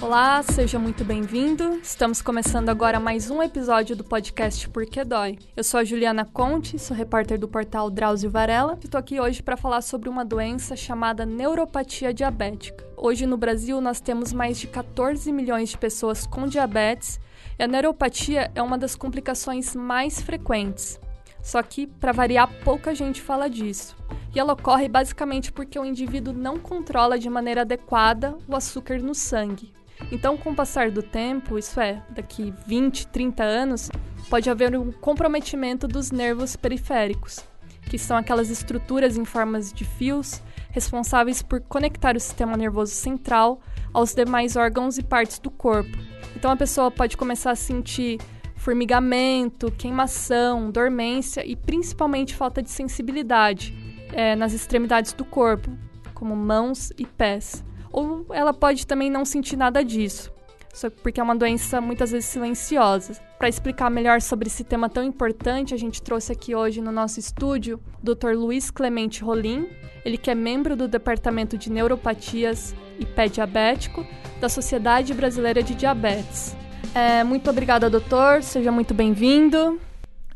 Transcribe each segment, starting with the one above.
Olá, seja muito bem-vindo. Estamos começando agora mais um episódio do podcast Porque Dói. Eu sou a Juliana Conte, sou repórter do portal Drauzio Varela e estou aqui hoje para falar sobre uma doença chamada neuropatia diabética. Hoje no Brasil nós temos mais de 14 milhões de pessoas com diabetes e a neuropatia é uma das complicações mais frequentes. Só que, para variar, pouca gente fala disso. E ela ocorre basicamente porque o indivíduo não controla de maneira adequada o açúcar no sangue. Então, com o passar do tempo, isso é, daqui 20, 30 anos, pode haver um comprometimento dos nervos periféricos, que são aquelas estruturas em formas de fios responsáveis por conectar o sistema nervoso central aos demais órgãos e partes do corpo. Então, a pessoa pode começar a sentir formigamento, queimação, dormência e principalmente falta de sensibilidade é, nas extremidades do corpo, como mãos e pés. Ou ela pode também não sentir nada disso, só porque é uma doença muitas vezes silenciosa. Para explicar melhor sobre esse tema tão importante, a gente trouxe aqui hoje no nosso estúdio o Dr. Luiz Clemente Rolim, ele que é membro do Departamento de Neuropatias e Pé Diabético da Sociedade Brasileira de Diabetes. É, muito obrigada, doutor. Seja muito bem-vindo.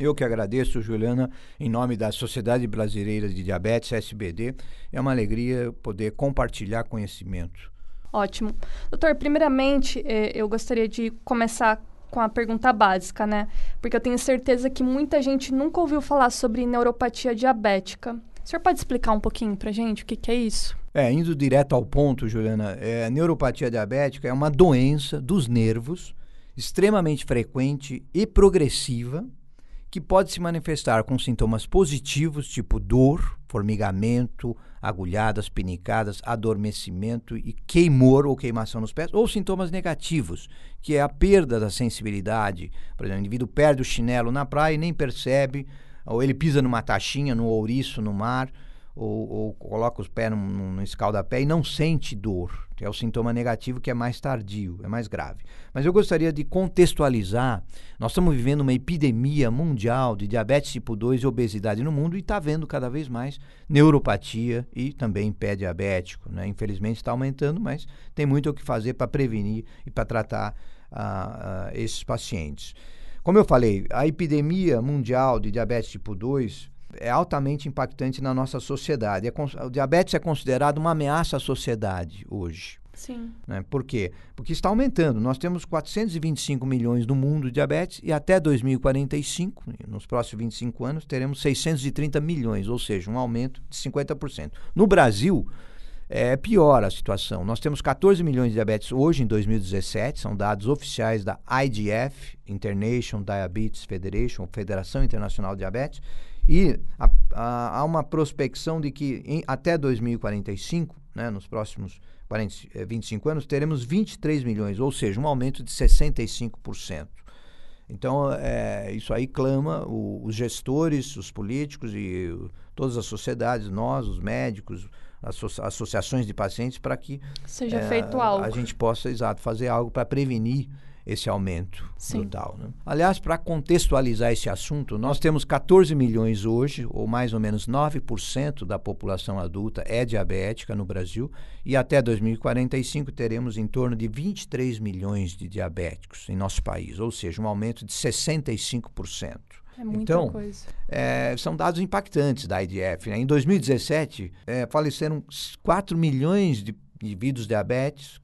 Eu que agradeço, Juliana, em nome da Sociedade Brasileira de Diabetes, SBD. É uma alegria poder compartilhar conhecimento. Ótimo. Doutor, primeiramente, é, eu gostaria de começar com a pergunta básica, né? Porque eu tenho certeza que muita gente nunca ouviu falar sobre neuropatia diabética. O senhor pode explicar um pouquinho pra gente o que, que é isso? É, indo direto ao ponto, Juliana, é, a neuropatia diabética é uma doença dos nervos extremamente frequente e progressiva, que pode se manifestar com sintomas positivos, tipo dor, formigamento, agulhadas, pinicadas, adormecimento e queimor ou queimação nos pés, ou sintomas negativos, que é a perda da sensibilidade. Por exemplo, o indivíduo perde o chinelo na praia e nem percebe, ou ele pisa numa taxinha, no ouriço, no mar, ou, ou coloca os pés num, num escaldapé e não sente dor. É o sintoma negativo que é mais tardio, é mais grave. Mas eu gostaria de contextualizar. Nós estamos vivendo uma epidemia mundial de diabetes tipo 2 e obesidade no mundo e está vendo cada vez mais neuropatia e também pé diabético. Né? Infelizmente está aumentando, mas tem muito o que fazer para prevenir e para tratar uh, uh, esses pacientes. Como eu falei, a epidemia mundial de diabetes tipo 2 é altamente impactante na nossa sociedade. É, o diabetes é considerado uma ameaça à sociedade hoje. Sim. Né? Por quê? Porque está aumentando. Nós temos 425 milhões no mundo de diabetes e até 2045, nos próximos 25 anos, teremos 630 milhões, ou seja, um aumento de 50%. No Brasil, é pior a situação. Nós temos 14 milhões de diabetes hoje, em 2017, são dados oficiais da IDF, International Diabetes Federation, Federação Internacional de Diabetes, e há uma prospecção de que em, até 2045, né, nos próximos 40, 25 eh, anos, teremos 23 milhões, ou seja, um aumento de 65%. Então, é, isso aí clama o, os gestores, os políticos e o, todas as sociedades, nós, os médicos, as associações de pacientes, para que seja é, feito algo. A gente possa, exato, fazer algo para prevenir esse aumento Sim. brutal. Né? Aliás, para contextualizar esse assunto, nós temos 14 milhões hoje, ou mais ou menos 9% da população adulta é diabética no Brasil, e até 2045 teremos em torno de 23 milhões de diabéticos em nosso país, ou seja, um aumento de 65%. É muita então, coisa. É, são dados impactantes da IDF. Né? Em 2017, é, faleceram 4 milhões de indivíduos diabetes,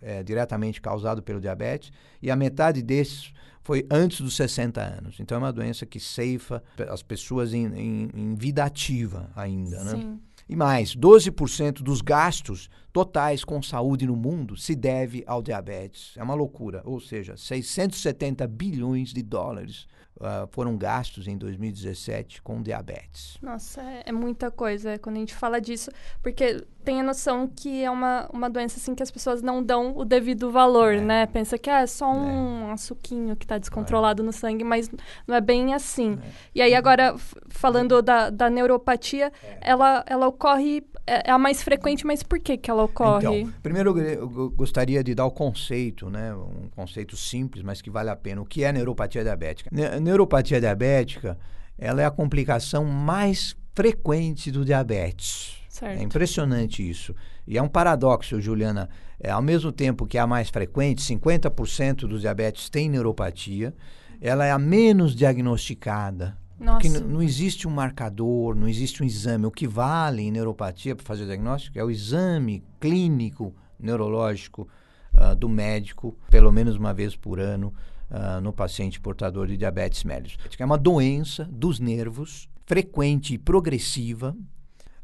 é, diretamente causado pelo diabetes, e a metade desses foi antes dos 60 anos. Então é uma doença que ceifa as pessoas em, em, em vida ativa ainda, né? Sim. E mais, 12% dos gastos totais com saúde no mundo se deve ao diabetes. É uma loucura. Ou seja, 670 bilhões de dólares uh, foram gastos em 2017 com diabetes. Nossa, é, é, muita coisa quando a gente fala disso, porque tem a noção que é uma, uma doença assim que as pessoas não dão o devido valor, é. né? Pensa que é só um é. açuquinho que está descontrolado no sangue, mas não é bem assim. É. E aí agora, falando da, da neuropatia, é. ela, ela ocorre é, é a mais frequente, mas por que, que ela ocorre? Então, primeiro eu gostaria de dar o conceito, né? Um conceito simples, mas que vale a pena. O que é neuropatia diabética? Ne neuropatia diabética, ela é a complicação mais frequente do diabetes. Certo. É impressionante isso. E é um paradoxo, Juliana. É, ao mesmo tempo que é a mais frequente, 50% dos diabetes tem neuropatia, ela é a menos diagnosticada. Nossa. Porque não existe um marcador, não existe um exame. O que vale em neuropatia para fazer o diagnóstico é o exame clínico neurológico uh, do médico, pelo menos uma vez por ano, uh, no paciente portador de diabetes mellitus. É uma doença dos nervos, frequente e progressiva,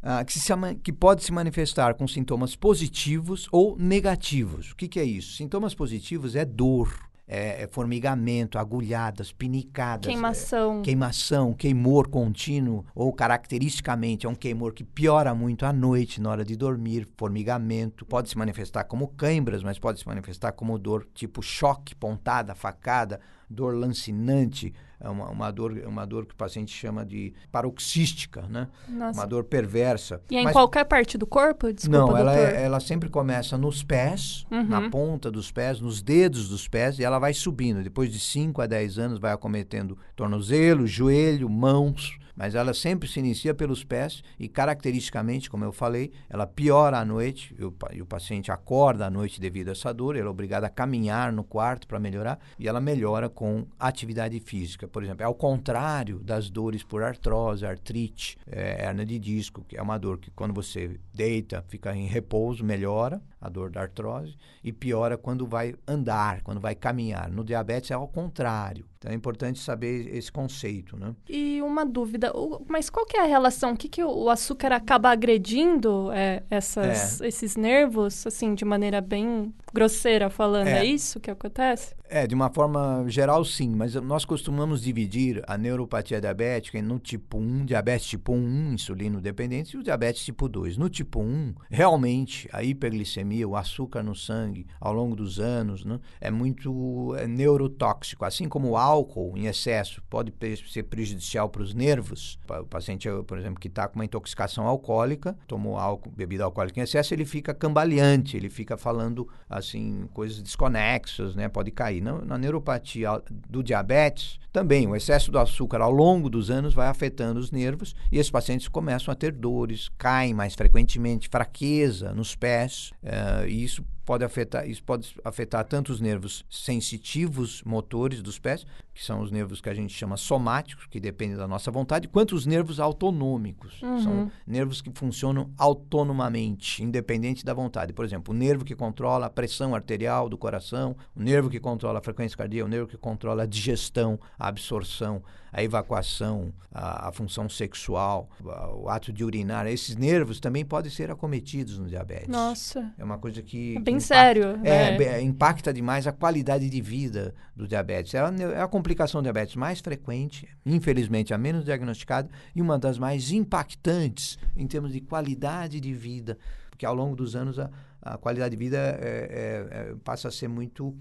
uh, que, se, que, pode se manifestar com sintomas positivos ou negativos. O que, que é isso? Sintomas positivos é dor, é, é formigamento, agulhadas, pinicadas. Queimação. É, queimação, queimor contínuo, ou caracteristicamente é um queimor que piora muito à noite, na hora de dormir, formigamento. Pode se manifestar como cãibras, mas pode se manifestar como dor tipo choque, pontada, facada, dor lancinante, é uma, uma, dor, uma dor que o paciente chama de paroxística, né? Nossa. Uma dor perversa. E é em Mas, qualquer parte do corpo? Desculpa, não, ela, é, ela sempre começa nos pés, Uhum. na ponta dos pés, nos dedos dos pés, e ela vai subindo. Depois de 5 a 10 anos, vai acometendo tornozelo, joelho, mãos, mas ela sempre se inicia pelos pés e, caracteristicamente, como eu falei, ela piora à noite e o, e o paciente acorda à noite devido a essa dor, ele é obrigado a caminhar no quarto para melhorar e ela melhora com atividade física. Por exemplo, é ao contrário das dores por artrose, artrite, é, hernia de disco, que é uma dor que quando você deita, fica em repouso, melhora a dor da artrose e piora quando vai andar, quando vai caminhar. No diabetes é ao contrário. Então é importante saber esse conceito, né? E uma dúvida, mas qual que é a relação? O que, que o açúcar acaba agredindo é, essas, esses nervos, assim, de maneira bem grosseira falando? É. É. isso que acontece? É, de uma forma geral, sim, mas nós costumamos dividir a neuropatia diabética no tipo 1, diabetes tipo 1, insulino dependente, e o diabetes tipo 2. No tipo 1, realmente, a hiperglicemia, o açúcar no sangue, ao longo dos anos, né, é muito é, neurotóxico. Assim como o álcool em excesso pode ser prejudicial para os nervos. O paciente, por exemplo, que está com uma intoxicação alcoólica, tomou álcool, bebida alcoólica em excesso, ele fica cambaleante, ele fica falando assim coisas desconexas, né? Pode cair. Na, na neuropatia do diabetes, também o excesso do açúcar ao longo dos anos vai afetando os nervos e esses pacientes começam a ter dores, caem mais frequentemente, fraqueza nos pés, eh, e isso pode afetar, isso pode afetar tanto os nervos sensitivos motores dos pés, que são os nervos que a gente chama somáticos, que dependem da nossa vontade, quanto os nervos autonômicos. São nervos que funcionam autonomamente, independente da vontade. Por exemplo, o nervo que controla a pressão arterial do coração, o nervo que controla a frequência cardíaca, o nervo que controla a digestão, a absorção, a evacuação, a, a função sexual, a- o ato de urinar. Esses nervos também podem ser acometidos no diabetes. Nossa, É uma coisa que. É bem impacta- sério, É, né? be- impacta demais a qualidade de vida do diabetes. É a, é a complicação do diabetes mais frequente, infelizmente a menos diagnosticada, e uma das mais impactantes em termos de qualidade de vida, porque ao longo dos anos a, a qualidade de vida é- é- é- passa a ser muito.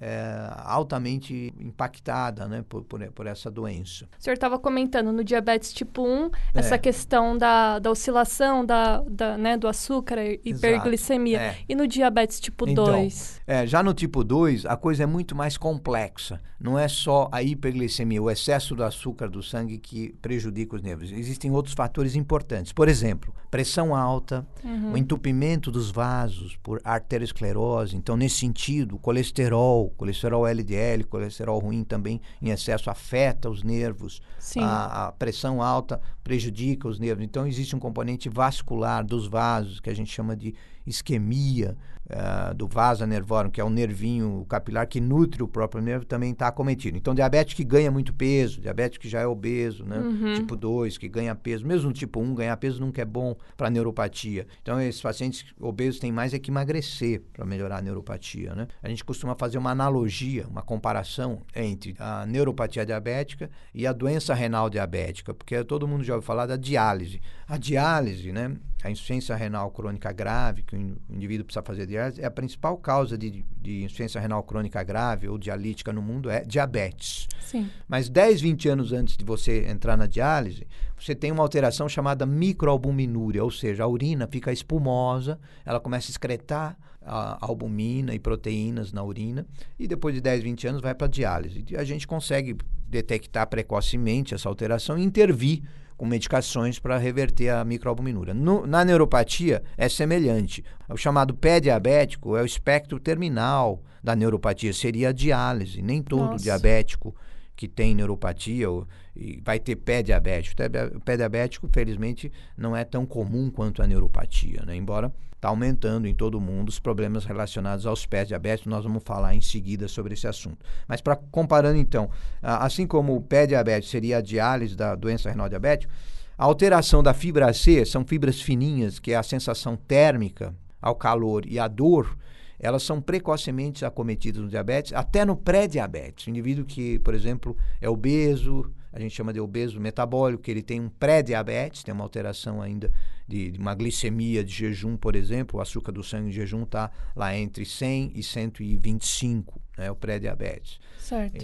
É, altamente impactada né, por, por, por essa doença. o senhor estava comentando no diabetes tipo 1, essa questão da, da oscilação da, da, né, do açúcar, hiperglicemia. É. E no diabetes tipo Então, 2? É, já no tipo 2, a coisa é muito mais complexa. Não é só a hiperglicemia, o excesso do açúcar do sangue que prejudica os nervos. Existem outros fatores importantes. Por exemplo, pressão alta, o entupimento dos vasos por arteriosclerose. Então, nesse sentido, o colesterol, colesterol LDL, colesterol ruim também em excesso afeta os nervos. A, a pressão alta prejudica os nervos. Então, existe um componente vascular dos vasos, que a gente chama de isquemia ah, do vaso nervorum, que é o nervinho capilar que nutre o próprio nervo, também está acometido. Então, diabetes que ganha muito peso, diabetes que já é obeso, né? tipo 2, que ganha peso, mesmo tipo 1, ganhar peso nunca é bom para neuropatia. Então, esses pacientes obesos têm mais é que emagrecer para melhorar a neuropatia. Né? A gente costuma fazer uma analogia, uma comparação entre a neuropatia diabética e a doença renal diabética, porque todo mundo já ouviu falar da diálise. A diálise, né? a insuficiência renal crônica grave, que o indivíduo precisa fazer diálise, é a principal causa de, de insuficiência renal crônica grave ou dialítica no mundo é diabetes. Sim. Mas 10, 20 anos antes de você entrar na diálise, você tem uma alteração chamada microalbuminúria, ou seja, a urina fica espumosa, ela começa a excretar a albumina e proteínas na urina, e depois de 10, 20 anos vai para a diálise. E a gente consegue detectar precocemente essa alteração e intervir com medicações para reverter a microalbuminúria. No, na neuropatia é semelhante. O chamado pé diabético é o espectro terminal da neuropatia, seria a diálise. Nem todo Nossa. diabético que tem neuropatia ou, vai ter pé diabético. O pé diabético, felizmente, não é tão comum quanto a neuropatia, né? embora está aumentando em todo mundo os problemas relacionados aos pés diabéticos. Nós vamos falar em seguida sobre esse assunto. Mas para comparando então, assim como o pé diabético seria a diálise da doença renal diabética, a alteração da fibra C são fibras fininhas, que é a sensação térmica ao calor e a dor, elas são precocemente acometidas no diabetes, até no pré-diabetes. Indivíduo que, por exemplo, é obeso, a gente chama de obeso metabólico, que ele tem um pré-diabetes, tem uma alteração ainda de, de, uma glicemia de jejum, por exemplo, o açúcar do sangue em jejum está lá entre 100 e 125, né, o pré-diabetes.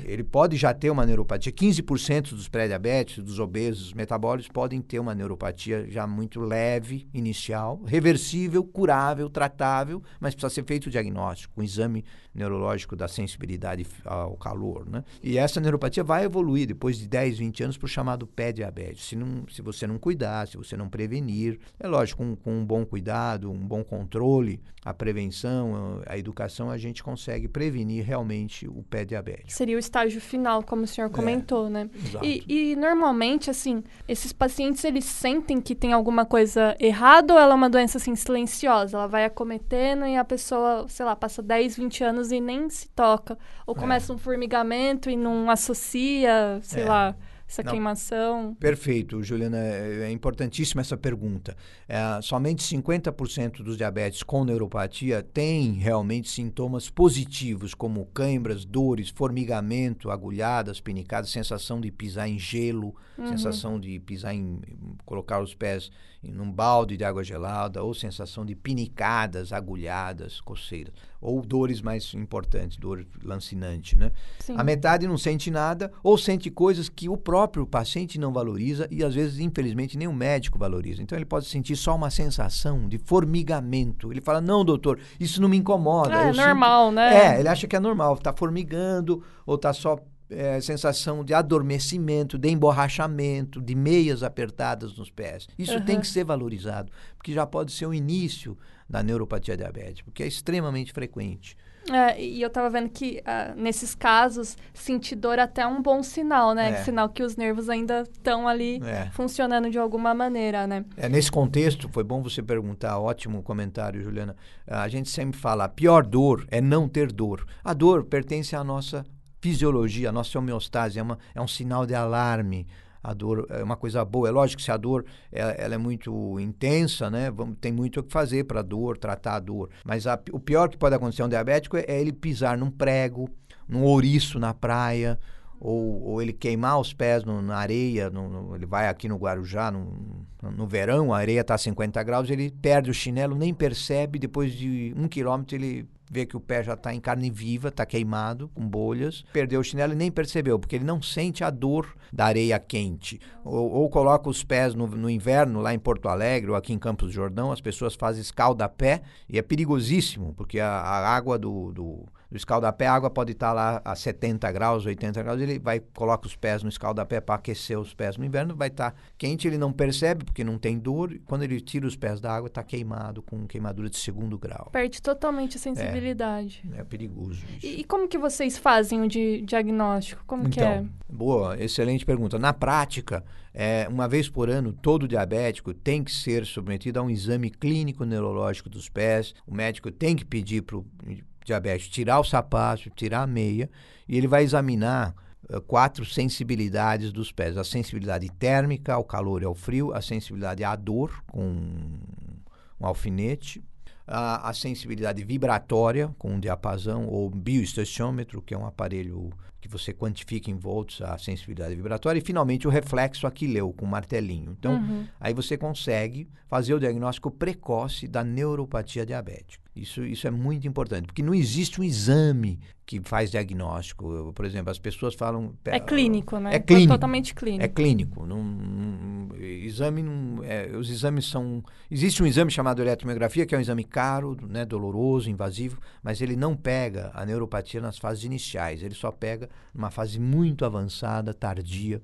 Ele pode já ter uma neuropatia. 15% dos pré-diabéticos, dos obesos metabólicos, podem ter uma neuropatia já muito leve, inicial, reversível, curável, tratável, mas precisa ser feito o diagnóstico, um exame neurológico da sensibilidade ao calor. Né? E essa neuropatia vai evoluir depois de 10, 20 anos para o chamado pé-diabetes. Se, não, se você não cuidar, se você não prevenir, é lógico, com, com um bom cuidado, um bom controle, a prevenção, a educação, a gente consegue prevenir realmente o pé-diabetes seria o estágio final, como o senhor é, comentou, é, né? E, e, normalmente, assim, esses pacientes, eles sentem que tem alguma coisa errada ou ela é uma doença, assim, silenciosa? Ela vai acometendo e a pessoa, sei lá, passa 10, 20 anos e nem se toca. Ou é. começa é. um formigamento e não associa, sei é. lá essa Não, queimação. Perfeito, Juliana. É, é importantíssima essa pergunta. É, somente 50% dos diabetes com neuropatia têm realmente sintomas positivos, como câimbras, dores, formigamento, agulhadas, pinicadas, sensação de pisar em gelo, uhum. sensação de pisar em. colocar os pés em um balde de água gelada, ou sensação de pinicadas, agulhadas, coceiras ou dores mais importantes, dor lancinante, né? Sim. A metade não sente nada ou sente coisas que o próprio paciente não valoriza e às vezes, infelizmente, nem o médico valoriza. Então ele pode sentir só uma sensação de formigamento. Ele fala: "Não, doutor, isso não me incomoda". É, é normal, sinto... né? É, ele acha que é normal, está formigando ou está só é, sensação de adormecimento, de emborrachamento, de meias apertadas nos pés. Isso uhum. tem que ser valorizado, porque já pode ser o início da neuropatia diabética, porque é extremamente frequente. É, e eu estava vendo que uh, nesses casos, sentir dor até é um bom sinal, né? É. Sinal que os nervos ainda estão ali é. funcionando de alguma maneira, né? É, nesse contexto, foi bom você perguntar, ótimo comentário, Juliana. A gente sempre fala, a pior dor é não ter dor. A dor pertence à nossa fisiologia, a nossa homeostase, é, uma, é um sinal de alarme a dor é uma coisa boa. É lógico que se a dor ela, ela é muito intensa, né? Vamos, tem muito o que fazer para a dor, tratar a dor. Mas a, o pior que pode acontecer a um diabético é, é ele pisar num prego, num ouriço na praia, ou, ou ele queimar os pés no, na areia, no, no, ele vai aqui no Guarujá, no verão, a areia está a 50 graus, ele perde o chinelo, nem percebe, depois de um quilômetro ele vê que o pé já está em carne viva, está queimado, com bolhas, perdeu o chinelo e nem percebeu, porque ele não sente a dor da areia quente. Ou, ou coloca os pés no, no, inverno, lá em Porto Alegre ou aqui em Campos do Jordão, as pessoas fazem escalda-pé e é perigosíssimo, porque a, a água do, do do escaldapé, a água pode estar lá a 70 graus, 80 graus, ele vai, coloca os pés no escaldapé para aquecer os pés no inverno, vai estar quente, ele não percebe porque não tem dor, quando ele tira os pés da água, está queimado, com queimadura de segundo grau. Perde totalmente a sensibilidade. É, é perigoso isso. E, e, como que vocês fazem o de diagnóstico? Como então, que é? Boa, excelente pergunta. Na prática, é, uma vez por ano, todo diabético tem que ser submetido a um exame clínico neurológico dos pés. O médico tem que pedir para o diabetes, tirar o sapato, tirar a meia, e ele vai examinar uh, quatro sensibilidades dos pés: a sensibilidade térmica ao calor e ao frio, a sensibilidade à dor com um alfinete, a, a sensibilidade vibratória com um diapasão ou bioestetiômetro, que é um aparelho que você quantifica em volts a sensibilidade vibratória, e finalmente o reflexo aquileu com martelinho. Então, uhum. aí você consegue fazer o diagnóstico precoce da neuropatia diabética. Isso, isso é muito importante, porque não existe um exame que faz diagnóstico. Por exemplo, as pessoas falam. É clínico, né? É clínico. É totalmente clínico. É clínico. Não, não, exame não, é, os exames são. Existe um exame chamado eletromiografia, que é um exame caro, né, doloroso, invasivo, mas ele não pega a neuropatia nas fases iniciais. Ele só pega numa fase muito avançada, tardia.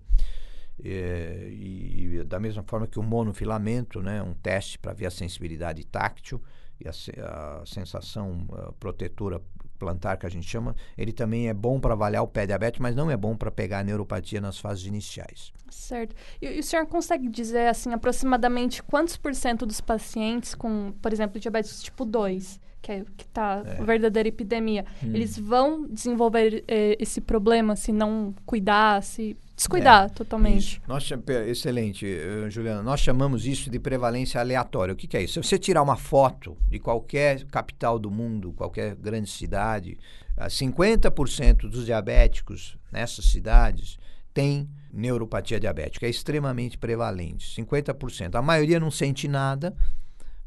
É, e, e, da mesma forma que o monofilamento, né, um teste para ver a sensibilidade táctil e a, a sensação a protetora plantar que a gente chama, ele também é bom para avaliar o pé diabético, mas não é bom para pegar a neuropatia nas fases iniciais. Certo. E, e, o senhor consegue dizer, assim, aproximadamente quantos por cento dos pacientes com, por exemplo, diabetes tipo 2, que é está é. verdadeira epidemia, hum. eles vão desenvolver eh, esse problema se não cuidar, se descuidar é, totalmente. Nós, excelente, uh, Juliana. Nós chamamos isso de prevalência aleatória. O que, que, é isso? Se você tirar uma foto de qualquer capital do mundo, qualquer grande cidade, uh, 50% dos diabéticos nessas cidades tem neuropatia diabética. É extremamente prevalente, 50%. A maioria não sente nada,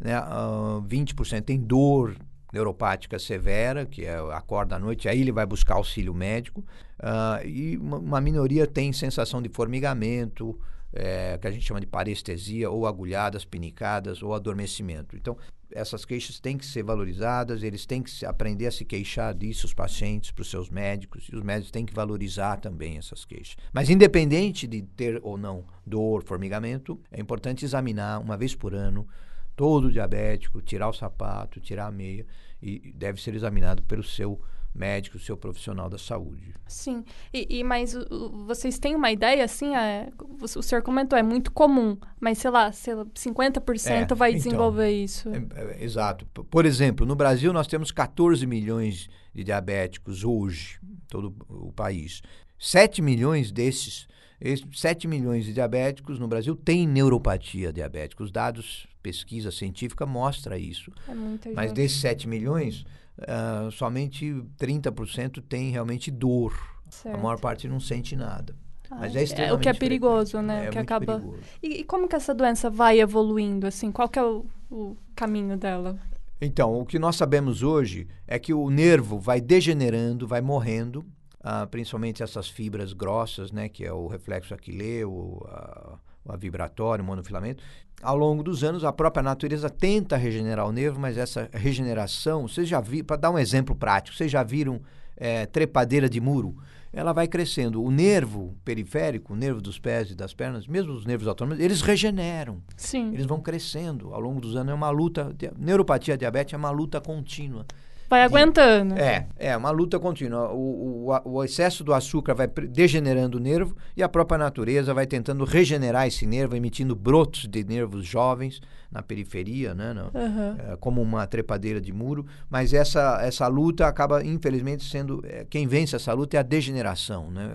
né? Uh, ah, 20% tem dor neuropática severa, que é acorda à noite, aí ele vai buscar auxílio médico, uh, e uma, uma, minoria tem sensação de formigamento, é, que a gente chama de parestesia, ou agulhadas, pinicadas, ou adormecimento. Então, essas queixas têm que ser valorizadas, eles têm que aprender a se queixar disso, os pacientes, para os seus médicos, e os médicos têm que valorizar também essas queixas. Mas, independente de ter ou não dor, formigamento, é importante examinar uma vez por ano todo diabético, tirar o sapato, tirar a meia e deve ser examinado pelo seu médico, seu profissional da saúde. Sim, e, e mas vocês têm uma ideia, assim, é, o, o senhor comentou, é muito comum, mas sei lá, sei lá 50% é, vai então, desenvolver isso. É, é, exato. Por exemplo, no Brasil nós temos 14 milhões de diabéticos hoje, todo o país. 7 milhões desses 7 milhões de diabéticos no Brasil têm neuropatia diabética. Os dados, pesquisa científica mostra isso. É Mas gente. desses 7 milhões, uh, somente 30% tem realmente dor. Certo. A maior parte não sente nada. Mas é, é o que é perigoso, né? É, o que acaba. E, e, como que essa doença vai evoluindo? Assim, qual que é o, o caminho dela? Então, o que nós sabemos hoje é que o nervo vai degenerando, vai morrendo, uh, principalmente essas fibras grossas, né, que é o reflexo aquileu, a, a vibratório, o monofilamento. Ao longo dos anos, a própria natureza tenta regenerar o nervo, mas essa regeneração, vocês já viram, para dar um exemplo prático, vocês já viram é, trepadeira de muro? Ela vai crescendo. O nervo periférico, o nervo dos pés e das pernas, mesmo os nervos autônomos, eles regeneram. Sim. Eles vão crescendo ao longo dos anos. É uma luta. Neuropatia diabetes é uma luta contínua. Vai aguentando. É, é uma luta contínua. O, o, o, excesso do açúcar vai degenerando o nervo e a própria natureza vai tentando regenerar esse nervo, emitindo brotos de nervos jovens na periferia, né, no, uhum. é, como uma trepadeira de muro. Mas essa, essa luta acaba, infelizmente, sendo. É, quem vence essa luta é a degeneração. Né?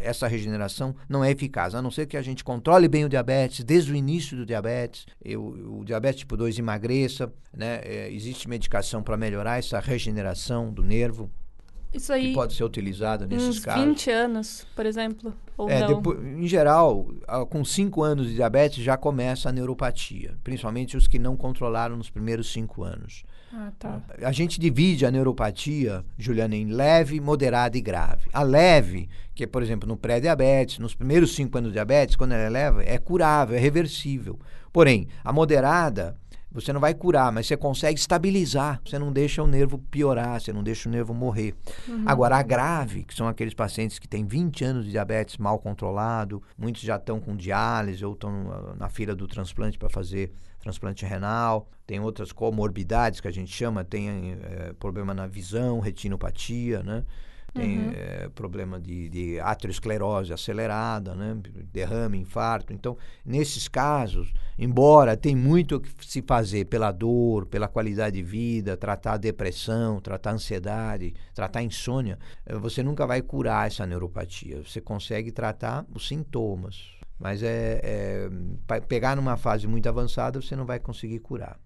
Essa regeneração não é eficaz, a não ser que a gente controle bem o diabetes desde o início do diabetes, eu, o diabetes tipo 2 emagreça, né? É, existe medicação para melhorar essa regeneração do nervo. Isso aí. Que pode ser utilizada nesses uns casos. 20 anos, por exemplo. Ou é, não. Depois, em geral, com 5 anos de diabetes já começa a neuropatia, principalmente os que não controlaram nos primeiros 5 anos. Ah, tá. A gente divide a neuropatia, Juliana, em leve, moderada e grave. A leve, que é, por exemplo, no pré-diabetes, nos primeiros 5 anos de diabetes, quando ela é leve, é curável, é reversível. Porém, a moderada você não vai curar, mas você consegue estabilizar. Você não deixa o nervo piorar, você não deixa o nervo morrer. Uhum. Agora, a grave, que são aqueles pacientes que têm 20 anos de diabetes mal controlado, muitos já estão com diálise ou estão na fila do transplante para fazer transplante renal, tem outras comorbidades que a gente chama, tem é, problema na visão, retinopatia, né? Tem uhum. é, problema de, de aterosclerose acelerada, né? derrame, infarto. Então, nesses casos, embora tem muito o que se fazer pela dor, pela qualidade de vida, tratar a depressão, tratar a ansiedade, tratar a insônia, eh, você nunca vai curar essa neuropatia. Você consegue tratar os sintomas. Mas é, é pegar numa fase muito avançada, você não vai conseguir curar.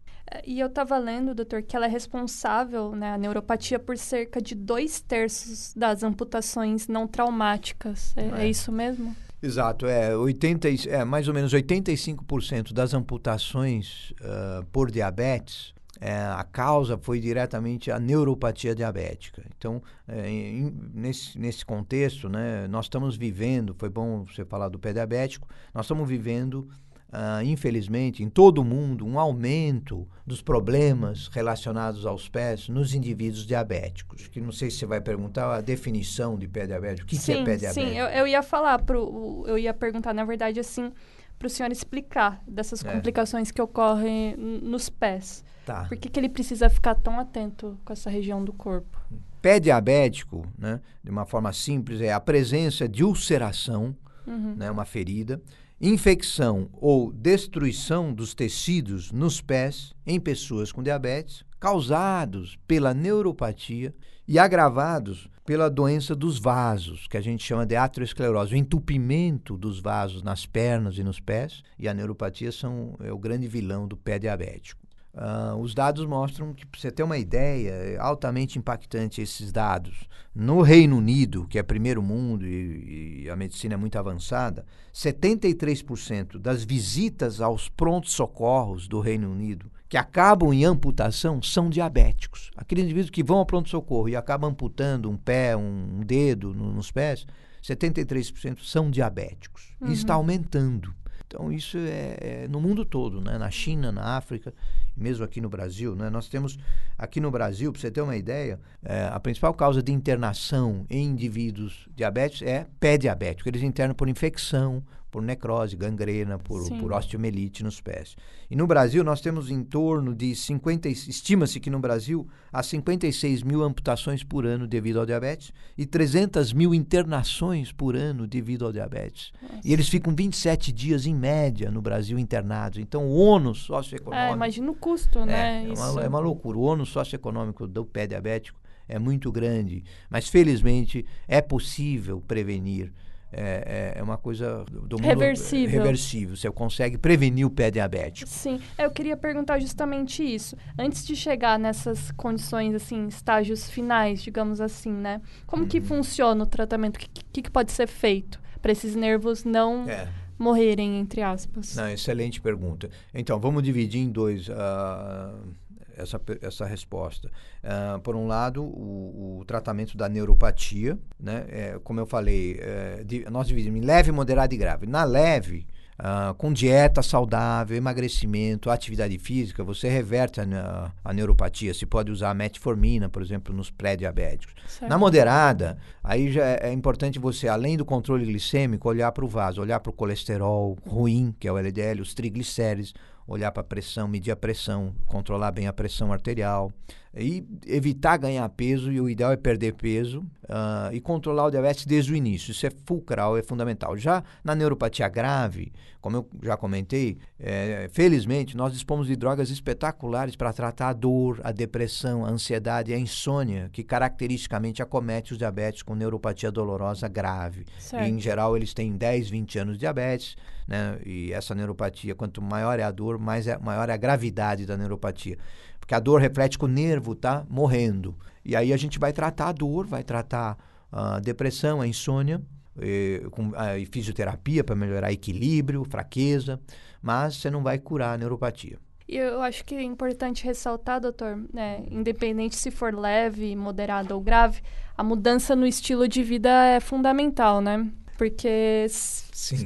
E eu estava lendo, doutor, que ela é responsável, né, a neuropatia, por cerca de dois terços das amputações não traumáticas. É, é. é isso mesmo? Exato, é, 80, é mais ou menos 85% das amputações uh, por diabetes, é, a causa foi diretamente a neuropatia diabética. Então, é, em, nesse, nesse contexto, né, nós estamos vivendo, foi bom você falar do pé diabético, nós estamos vivendo uh, infelizmente, em todo o mundo, um aumento dos problemas relacionados aos pés nos indivíduos diabéticos. Que não sei se você vai perguntar a definição de pé diabético. O que, sim, que é pé diabético? Sim, eu, eu ia falar, pro, eu ia perguntar, na verdade, assim, para o senhor explicar dessas é. complicações que ocorrem nos pés. Tá. Por que, que ele precisa ficar tão atento com essa região do corpo? Pé diabético, né, de uma forma simples, é a presença de ulceração, uhum. né, uma ferida, infecção ou destruição dos tecidos nos pés em pessoas com diabetes, causados pela neuropatia e agravados pela doença dos vasos, que a gente chama de aterosclerose, o entupimento dos vasos nas pernas e nos pés, e a neuropatia são, é o grande vilão do pé diabético. Uh, os dados mostram que, para você ter uma ideia, é altamente impactante esses dados. No Reino Unido, que é primeiro mundo e, e a medicina é muito avançada, 73% das visitas aos prontos-socorros do Reino Unido que acabam em amputação são diabéticos. Aqueles indivíduos que vão ao pronto-socorro e acabam amputando um pé, um, um dedo no, nos pés, 73% são diabéticos. Uhum. E está aumentando. Então, isso é, é, no mundo todo, né? na China, na África, mesmo aqui no Brasil. Né? Nós temos, aqui no Brasil, para você ter uma ideia, é, a principal causa de internação em indivíduos diabéticos é pé diabético. Eles internam por infecção, por necrose, gangrena, por, por osteomelite nos pés. E no Brasil, nós temos em torno de 50, estima-se que no Brasil há 56 mil amputações por ano devido ao diabetes e 300 mil internações por ano devido ao diabetes. Nossa. E eles ficam 27 dias em média no Brasil internados. Então, o ônus socioeconômico. É, imagina o custo, é, né? É uma, é uma loucura. O ônus socioeconômico do pé diabético é muito grande, mas felizmente é possível prevenir é, é, é uma coisa do mundo reversível. reversível. Você consegue prevenir o pé diabético. Sim, eu queria perguntar justamente isso. Antes de chegar nessas condições, assim, estágios finais, digamos assim, né? Como uhum. que funciona o tratamento? O que, que, que, pode ser feito para esses nervos não é. Morrerem, entre aspas? Não, excelente pergunta. Então, vamos dividir em dois. Uh, essa, essa resposta. Uh, por um lado, o, o, tratamento da neuropatia, né? É, como eu falei, é, de, nós dividimos em leve, moderado e grave. Na leve, Uh, com dieta saudável, emagrecimento, atividade física, você reverte a, a, neuropatia. Se pode usar metformina, por exemplo, nos pré-diabéticos. Na moderada, aí já é, é, importante você, além do controle glicêmico, olhar para o vaso, olhar para o colesterol ruim, que é o LDL, os triglicéridos, olhar para a pressão, medir a pressão, controlar bem a pressão arterial e evitar ganhar peso e o ideal é perder peso uh, e controlar o diabetes desde o início. Isso é fulcral, é fundamental. Já na neuropatia grave, como eu já comentei, é, felizmente nós dispomos de drogas espetaculares para tratar a dor, a depressão, a ansiedade a insônia que caracteristicamente acomete os diabetes com neuropatia dolorosa grave. E, em geral eles têm 10, 20 anos de diabetes, né? E essa neuropatia, quanto maior é a dor, mais é, maior é a gravidade da neuropatia porque a dor reflete que o nervo está morrendo. E aí a gente vai tratar a dor, vai tratar a depressão, a insônia, e, com a, e fisioterapia para melhorar equilíbrio, fraqueza, mas você não vai curar a neuropatia. E eu acho que é importante ressaltar, doutor, né, independente se for leve, moderado ou grave, a mudança no estilo de vida é fundamental, né? Porque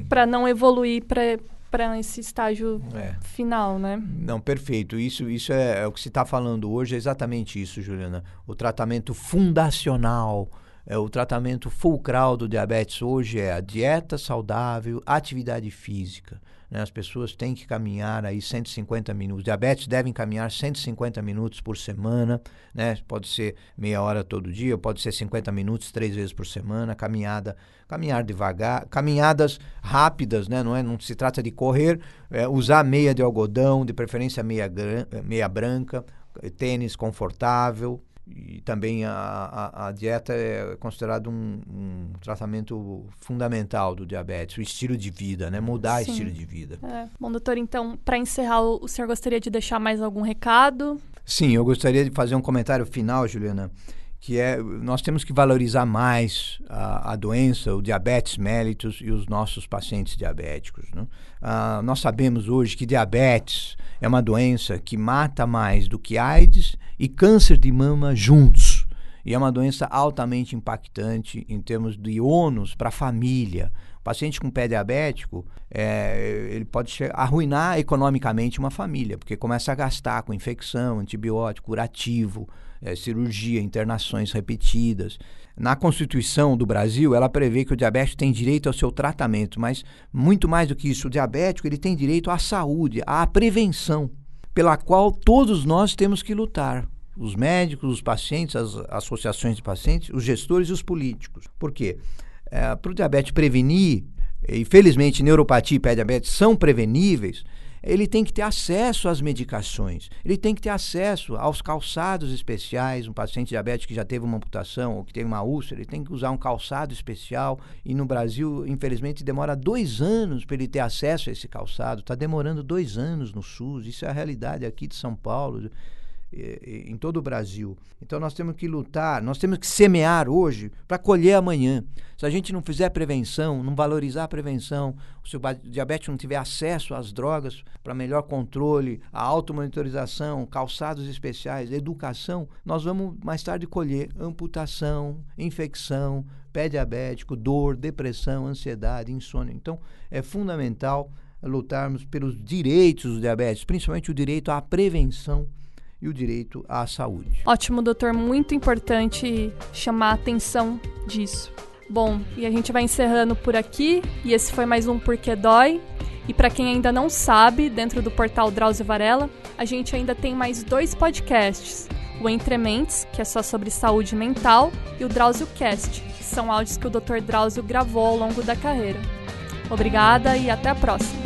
para não evoluir para para esse estágio é. final, né? Não, perfeito. Isso, isso é, é o que se está falando hoje, é exatamente isso, Juliana. O tratamento fundacional, é, o tratamento fulcral do diabetes hoje é a dieta saudável, atividade física. Né? As pessoas têm que caminhar aí 150 minutos. Diabetes devem caminhar 150 minutos por semana, né? Pode ser meia hora todo dia, pode ser 50 minutos três vezes por semana, caminhada, caminhar devagar, caminhadas rápidas, né? Não é, não se trata de correr, é, usar meia de algodão, de preferência meia, meia branca, tênis confortável, e também a, a, a, dieta é considerado um, um, tratamento fundamental do diabetes, o estilo de vida, né? Mudar o estilo de vida. É. Bom, doutor, então, para encerrar, o senhor gostaria de deixar mais algum recado? Sim, eu gostaria de fazer um comentário final, Juliana, que é nós temos que valorizar mais a, a doença, o diabetes mellitus e os nossos pacientes diabéticos. Né? Ah, nós sabemos hoje que diabetes é uma doença que mata mais do que AIDS e câncer de mama juntos. E é uma doença altamente impactante em termos de ônus para a família. O paciente com pé diabético, é, ele pode arruinar economicamente uma família, porque começa a gastar com infecção, antibiótico, curativo, é, cirurgia, internações repetidas. Na Constituição do Brasil, ela prevê que o diabético tem direito ao seu tratamento, mas muito mais do que isso, o diabético ele tem direito à saúde, à prevenção, pela qual todos nós temos que lutar. Os médicos, os pacientes, as associações de pacientes, os gestores e os políticos. Por quê? É, Para o diabetes prevenir, e felizmente neuropatia e pé-diabetes são preveníveis, ele tem que ter acesso às medicações, ele tem que ter acesso aos calçados especiais. Um paciente diabético que já teve uma amputação ou que teve uma úlcera, ele tem que usar um calçado especial. E no Brasil, infelizmente, demora dois anos para ele ter acesso a esse calçado. Está demorando dois anos no SUS. Isso é a realidade aqui de São Paulo em todo o Brasil. Então nós temos que lutar, nós temos que semear hoje para colher amanhã. Se a gente não fizer prevenção, não valorizar a prevenção, se o diabetes não tiver acesso às drogas para melhor controle, a automonitorização, calçados especiais, educação, nós vamos mais tarde colher amputação, infecção, pé diabético, dor, depressão, ansiedade, insônia. Então é fundamental lutarmos pelos direitos do diabetes, principalmente o direito à prevenção e o direito à saúde. Ótimo, doutor. Muito importante chamar a atenção disso. Bom, e a gente vai encerrando por aqui. E esse foi mais um Porquê Dói. E para quem ainda não sabe, dentro do portal Drauzio Varela, a gente ainda tem mais dois podcasts. O Entre Mentes, que é só sobre saúde mental, e o Drauzio Cast, que são áudios que o Dr. Drauzio gravou ao longo da carreira. Obrigada e até a próxima!